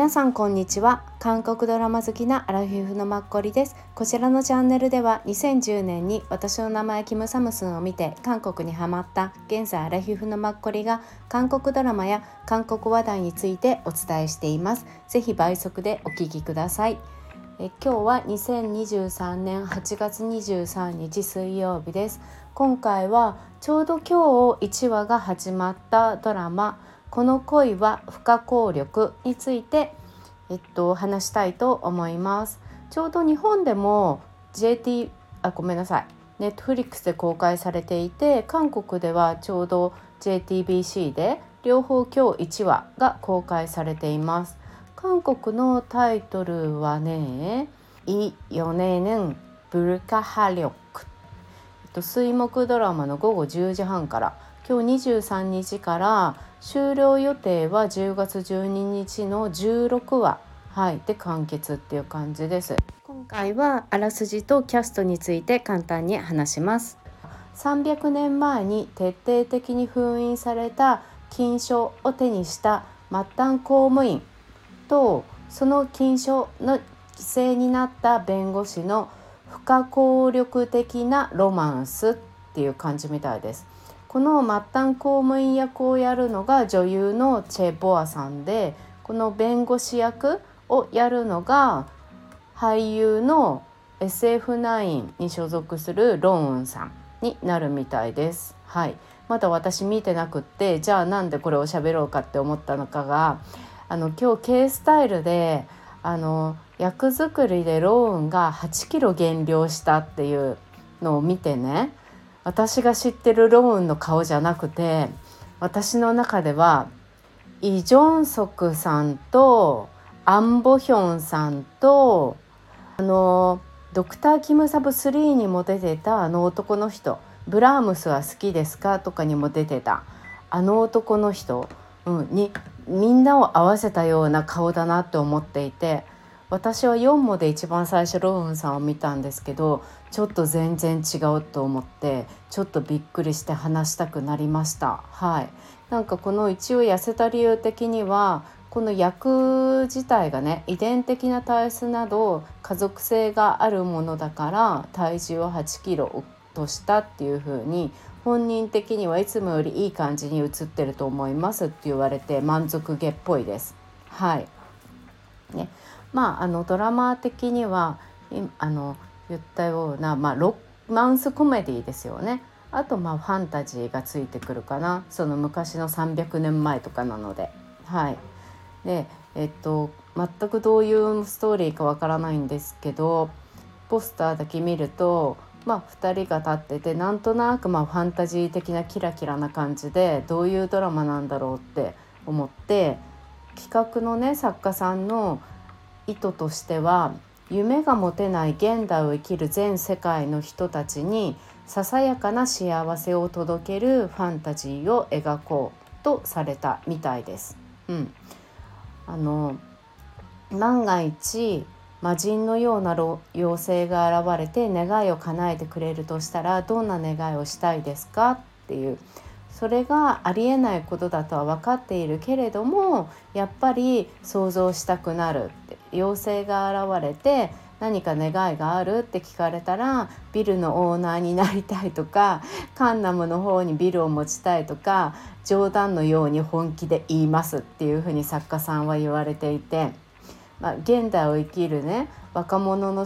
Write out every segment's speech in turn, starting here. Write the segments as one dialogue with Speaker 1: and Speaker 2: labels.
Speaker 1: 皆さんこんにちは。韓国ドラマ好きなアラフィフのマッコリです。こちらのチャンネルでは2010年に私の名前キムサムスンを見て韓国にハマった現在アラフィフのマッコリが韓国ドラマや韓国話題についてお伝えしています。ぜひ倍速でお聞きください。え今日は2023年8月23日水曜日です。今回はちょうど今日1話が始まったドラマ。この恋は不可抗力について、えっと、話したいと思います。ちょうど日本でも JT あごめんなさいネットフリックスで公開されていて韓国ではちょうど JTBC で両方今日1話が公開されています。韓国のタイトルはね「イ・ヨネネン・ブルカハリョク」水木ドラマの午後10時半から今日23日から終了予定は10月12日の16話、はい、で完結っていう感じです。今回はあらすじとキャストについて簡単に話します。300年前に徹底的に封印された金書を手にした末端公務員とその金書の犠牲になった弁護士の不可抗力的なロマンスっていう感じみたいです。この末端公務員役をやるのが女優のチェ・ボアさんでこの弁護士役をやるのが俳優の SF9 に所属するローンさんになるみたいです。はい、まだ私見てなくってじゃあなんでこれを喋ろうかって思ったのかがあの今日 K スタイルであの役作りでローンが8キロ減量したっていうのを見てね私が知ってるローンの顔じゃなくて私の中ではイ・ジョンソクさんとアン・ボヒョンさんとあのドクター・キム・サブ3にも出てたあの男の人ブラームスは好きですかとかにも出てたあの男の人、うん、にみんなを合わせたような顔だなって思っていて私は4モで一番最初ローンさんを見たんですけどちょっと全然違うと思ってちょっとびっくりして話したくなりました。はい。なんかこの一応痩せた理由的にはこの役自体がね遺伝的な体質など家族性があるものだから体重を8キロ落としたっていう風に本人的にはいつもよりいい感じに映ってると思いますって言われて満足げっぽいです。はい。ね、まああのドラマ的にはあの言ったような、まあ、ロマンスコメディですよね。あとまあファンタジーがついてくるかなその昔の300年前とかなので。はい、でえっと全くどういうストーリーかわからないんですけどポスターだけ見ると、まあ、2人が立っててなんとなくまあファンタジー的なキラキラな感じでどういうドラマなんだろうって思って企画のね作家さんの意図としては夢が持てない現代を生きる全世界の人たちにささやかな幸せを届けるファンタジーを描こうとされたみたいです。うん、あの万が一魔人のような妖精が現れて願いを叶えてくれるとしたらどんな願いをしたいですか？っていうそれがありえないことだとは分かっているけれどもやっぱり想像したくなるって妖精が現れて何か願いがあるって聞かれたらビルのオーナーになりたいとかカンナムの方にビルを持ちたいとか冗談のように本気で言いますっていうふうに作家さんは言われていて、まあ、現代を生きるね若者の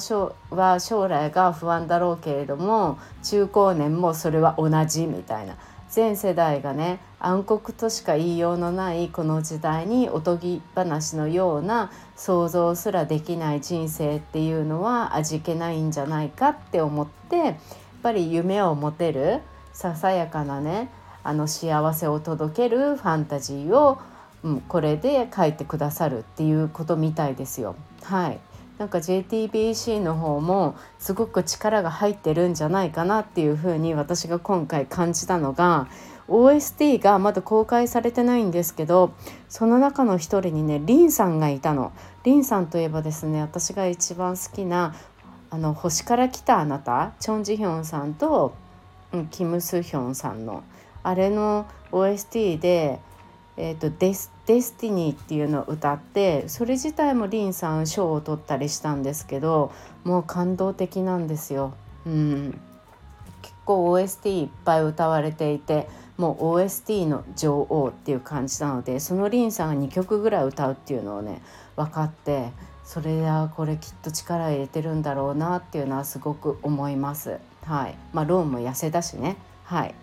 Speaker 1: は将来が不安だろうけれども中高年もそれは同じみたいな。全世代がね暗黒としか言いようのないこの時代におとぎ話のような想像すらできない人生っていうのは味気ないんじゃないかって思ってやっぱり夢を持てるささやかなねあの幸せを届けるファンタジーを、うん、これで書いてくださるっていうことみたいですよ。はいなんか JTBC の方もすごく力が入ってるんじゃないかなっていうふうに私が今回感じたのが OST がまだ公開されてないんですけどその中の一人にねリンさんがいたの。リンさんといえばですね私が一番好きなあの星から来たあなたチョン・ジヒョンさんと、うん、キム・スヒョンさんのあれの OST で「えーと、デスデスティニーっていうのを歌ってそれ自体もリンさん賞を取ったりしたんですけどもう感動的なんですよ。うん、結構 OST いっぱい歌われていてもう OST の女王っていう感じなのでそのリンさんが2曲ぐらい歌うっていうのをね分かってそれはこれきっと力入れてるんだろうなっていうのはすごく思います。はいまあ、ローンも痩せだしね。はい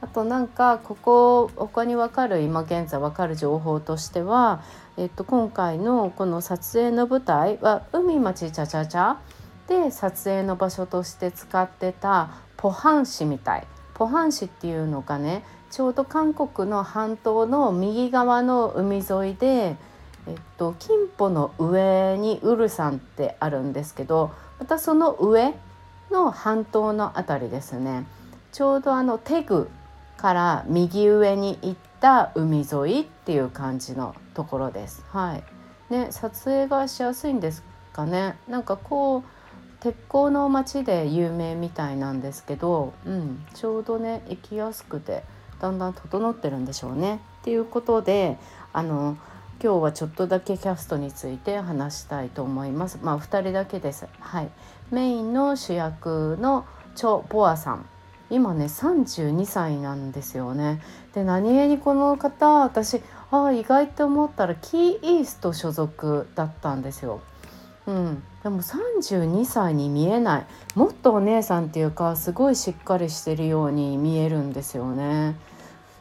Speaker 1: あとなんかここ他に分かる今現在分かる情報としては、えっと、今回のこの撮影の舞台は海町チャチャチャで撮影の場所として使ってたポハン市みたい。ポハン市っていうのがねちょうど韓国の半島の右側の海沿いで、えっと、キンポの上にウルサンってあるんですけどまたその上の半島の辺りですね。ちょうどあのテグから右上に行った海沿いっていう感じのところです。はいね、撮影がしやすいんですかねなんかこう鉄鋼の街で有名みたいなんですけど、うん、ちょうどね行きやすくてだんだん整ってるんでしょうね。っていうことであの今日はちょっとだけキャストについて話したいと思います。まあ2人だけです。はい。メインの主役のチョ・ボアさん。今ね32歳なんですよね。で何気にこの方私ああ意外って思ったらキーイースト所属だったんですよ。うん、でも32歳に見えないもっとお姉さんっていうかすごいしっかりしてるように見えるんですよね。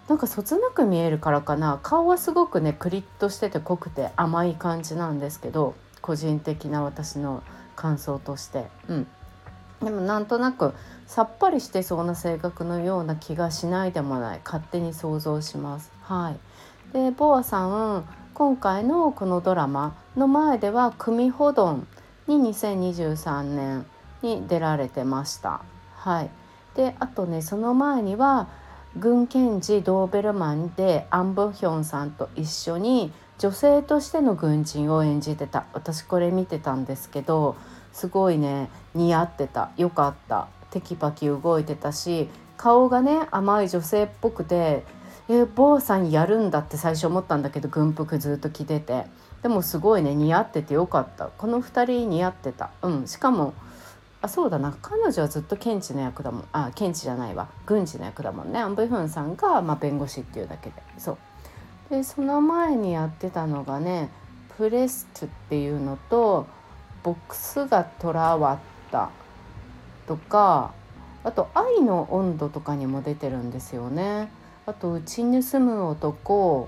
Speaker 1: なんかそつなく見えるからかな顔はすごくねクリッとしてて濃くて甘い感じなんですけど個人的な私の感想として。うん、でもなんとなくさっぱりしてそうな性格のような気がしないでもない勝手に想像します。はい、でボアさん今回のこのドラマの前では「組ほどん」に2023年に出られてました。はい、であとねその前には軍検事ドーベルマンでアン・ブヒョンさんと一緒に女性としての軍人を演じてた私これ見てたんですけどすごいね似合ってたよかったテキパキ動いてたし顔がね甘い女性っぽくてえ、坊さんやるんだって最初思ったんだけど軍服ずっと着てて。でもすごいね似合っててよかった。この2人似合ってた。うんしかもあそうだな彼女はずっと検事の役だもん。あ検事じゃないわ。軍事の役だもんね。アン・ブフンさんが、まあ、弁護士っていうだけで。そう。でその前にやってたのがねプレストっていうのとボックスがとらわったとかあと「愛の温度」とかにも出てるんですよね。あと「うちに住む男」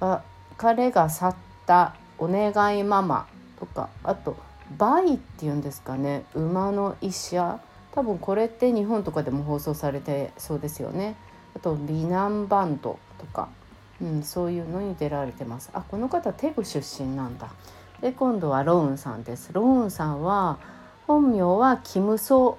Speaker 1: あ「彼が去ったお願いママ」とかあと「バイ」っていうんですかね馬の医者多分これって日本とかでも放送されてそうですよね。あと「美男バンド」とか、うん、そういうのに出られてます。あこの方テグ出身なんだ。で今度はローンさんです。ローンさんは本名はキムソ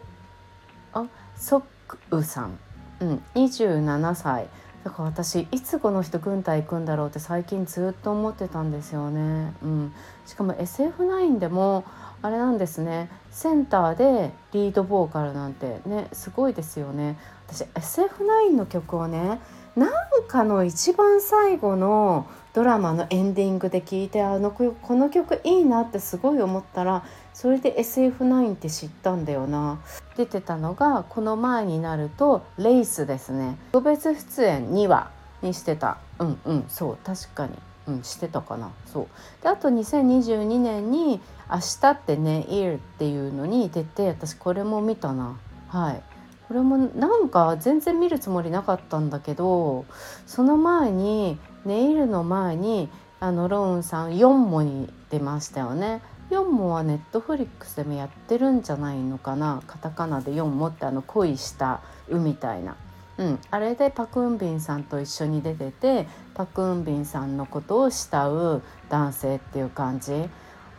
Speaker 1: あソックさん、うん、27歳だから私いつこの人軍隊行くんだろうって最近ずっと思ってたんですよね。うん、しかも SF9 でもあれなんですねセンターでリードボーカルなんてねすごいですよね。私 SF9 の曲をねなんかの一番最後のドラマのエンディングで聞いてあのこの曲いいなってすごい思ったらそれで SF9 って知ったんだよな。出てたのがこの前になるとレイスですね。特別出演2話にしてた。うんうんそう確かに。うんしてたかな。そう。であと2022年に「明日ってねイル」っていうのに出て私これも見たな。はい。これもなんか全然見るつもりなかったんだけどその前にネイルの前にあのローンさん4モに出ましたよね。4モはネットフリックスでもやってるんじゃないのかな。カタカナで4モってあの恋した「う」みたいな、うん、あれでパク・ンビンさんと一緒に出ててパク・ンビンさんのことを慕う男性っていう感じ。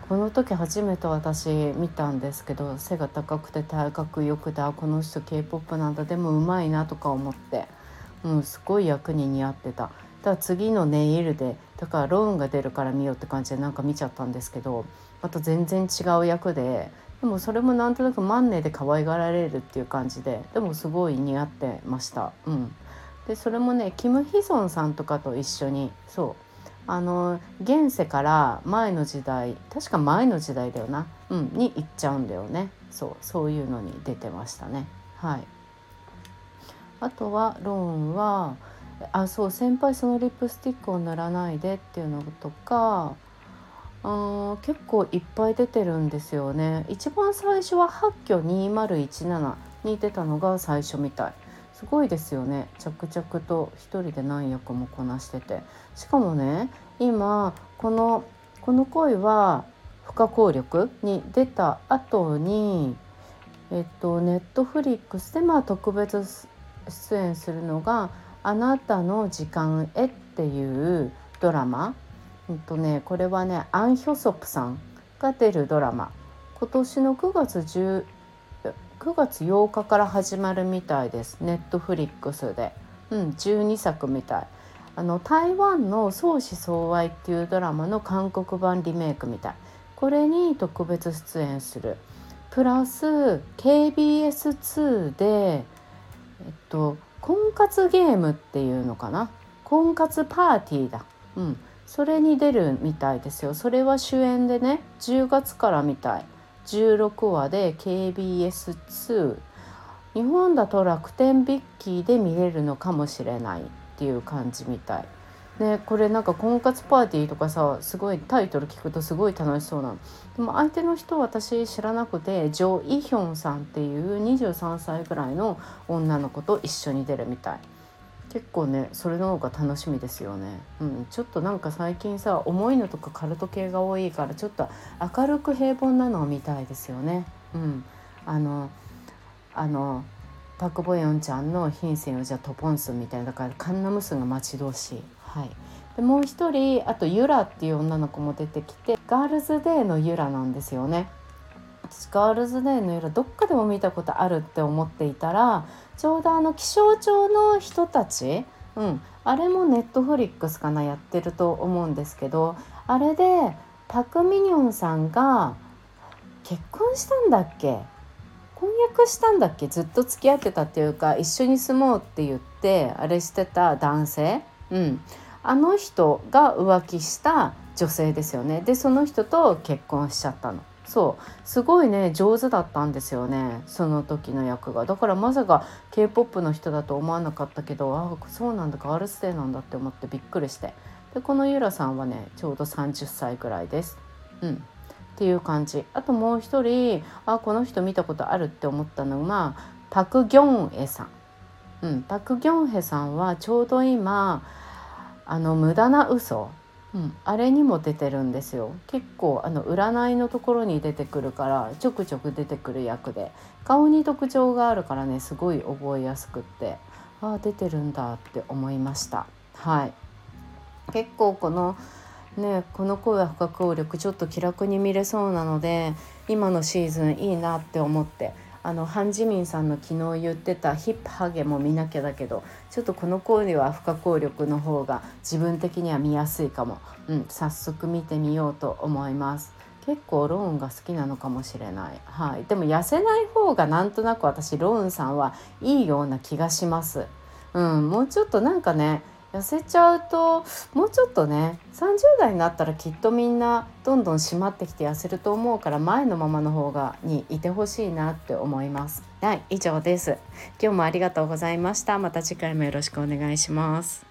Speaker 1: この時初めて私見たんですけど背が高くて体格よくてあこの人 k p o p なんだでもうまいなとか思って、うん、すごい役に似合ってた。だ次のネイルでだからローンが出るから見ようって感じでなんか見ちゃったんですけどまた全然違う役ででもそれもなんとなくマンネで可愛がられるっていう感じででもすごい似合ってました。うん、でそれもねキム・ヒソンさんとかと一緒にそうあの現世から前の時代確か前の時代だよな、うん、に行っちゃうんだよね。そうそういうのに出てましたね。はい。あとはローンはあそう先輩そのリップスティックを塗らないでっていうのとかあ結構いっぱい出てるんですよね。一番最初は八挙2017に出たのが最初みたい。すごいですよね。着々と一人で何役もこなしてて。しかもね今この「この恋は不可抗力」に出た後にえっとネットフリックスでまあ特別出演するのが「あなたの時間へ」っていうドラマ、うんとね、これはねアン・ヒョソプさんが出るドラマ。今年の9月10 9月8日から始まるみたいです。ネットフリックスで、うん、12作みたい。あの台湾の「相思相愛」っていうドラマの韓国版リメイクみたい。これに特別出演する。プラス KBS2 でえっと婚活ゲームっていうのかな。婚活パーティーだ。うん。それに出るみたいですよ。それは主演でね10月からみたい。16話で KBS2 日本だと楽天ビッキーで見れるのかもしれないっていう感じみたい。ね、これなんか婚活パーティーとかさすごいタイトル聞くとすごい楽しそうな。のでも相手の人私知らなくてジョ・イヒョンさんっていう23歳ぐらいの女の子と一緒に出るみたい。結構ねそれの方が楽しみですよね、うん、ちょっとなんか最近さ重いのとかカルト系が多いからちょっと明るく平凡なのを見たいですよね。うんあのあのパク・ボヨンちゃんの「品性をじゃあトポンス」みたいなだからカンナムスが待ち遠しい。はい。でもう一人あとユラっていう女の子も出てきてガールズデーのユラなんですよね。私ガールズデーのユラどっかでも見たことあるって思っていたらちょうどあの気象庁の人たち、うん、あれもネットフリックスかなやってると思うんですけどあれでパク・ミニョンさんが結婚したんだっけ？婚約したんだっけ？ずっと付き合ってたっていうか一緒に住もうって言ってあれしてた男性、うん、あの人が浮気した女性ですよね。でその人と結婚しちゃったの。そう。すごいね上手だったんですよねその時の役が。だからまさか k p o p の人だと思わなかったけどああそうなんだガールスデーなんだって思ってびっくりして。でこのゆらさんはねちょうど30歳ぐらいです。うん。っていう感じ。あともう一人あこの人見たことあるって思ったのがパク・ギョンエさん、うん、パク・ギョンヘさんはちょうど今あの無駄な嘘うん、あれにも出てるんですよ。結構あの占いのところに出てくるからちょくちょく出てくる役で。顔に特徴があるからねすごい覚えやすくって。ああ出てるんだって思いました。はい。結構このねこの声は不可抗力ちょっと気楽に見れそうなので今のシーズンいいなって思って。あのハン・ジミンさんの昨日言ってたヒップハゲも見なきゃだけどちょっとこの声は不可抗力の方が自分的には見やすいかも、うん、早速見てみようと思います。結構ローンが好きなのかもしれない、はい、でも痩せない方がなんとなく私ローンさんはいいような気がします。うん、もうちょっとなんかね痩せちゃうともうちょっとね30代になったらきっとみんなどんどん締まってきて痩せると思うから前のままの方がにいてほしいなって思います。はい以上です。今日もありがとうございました。また次回もよろしくお願いします。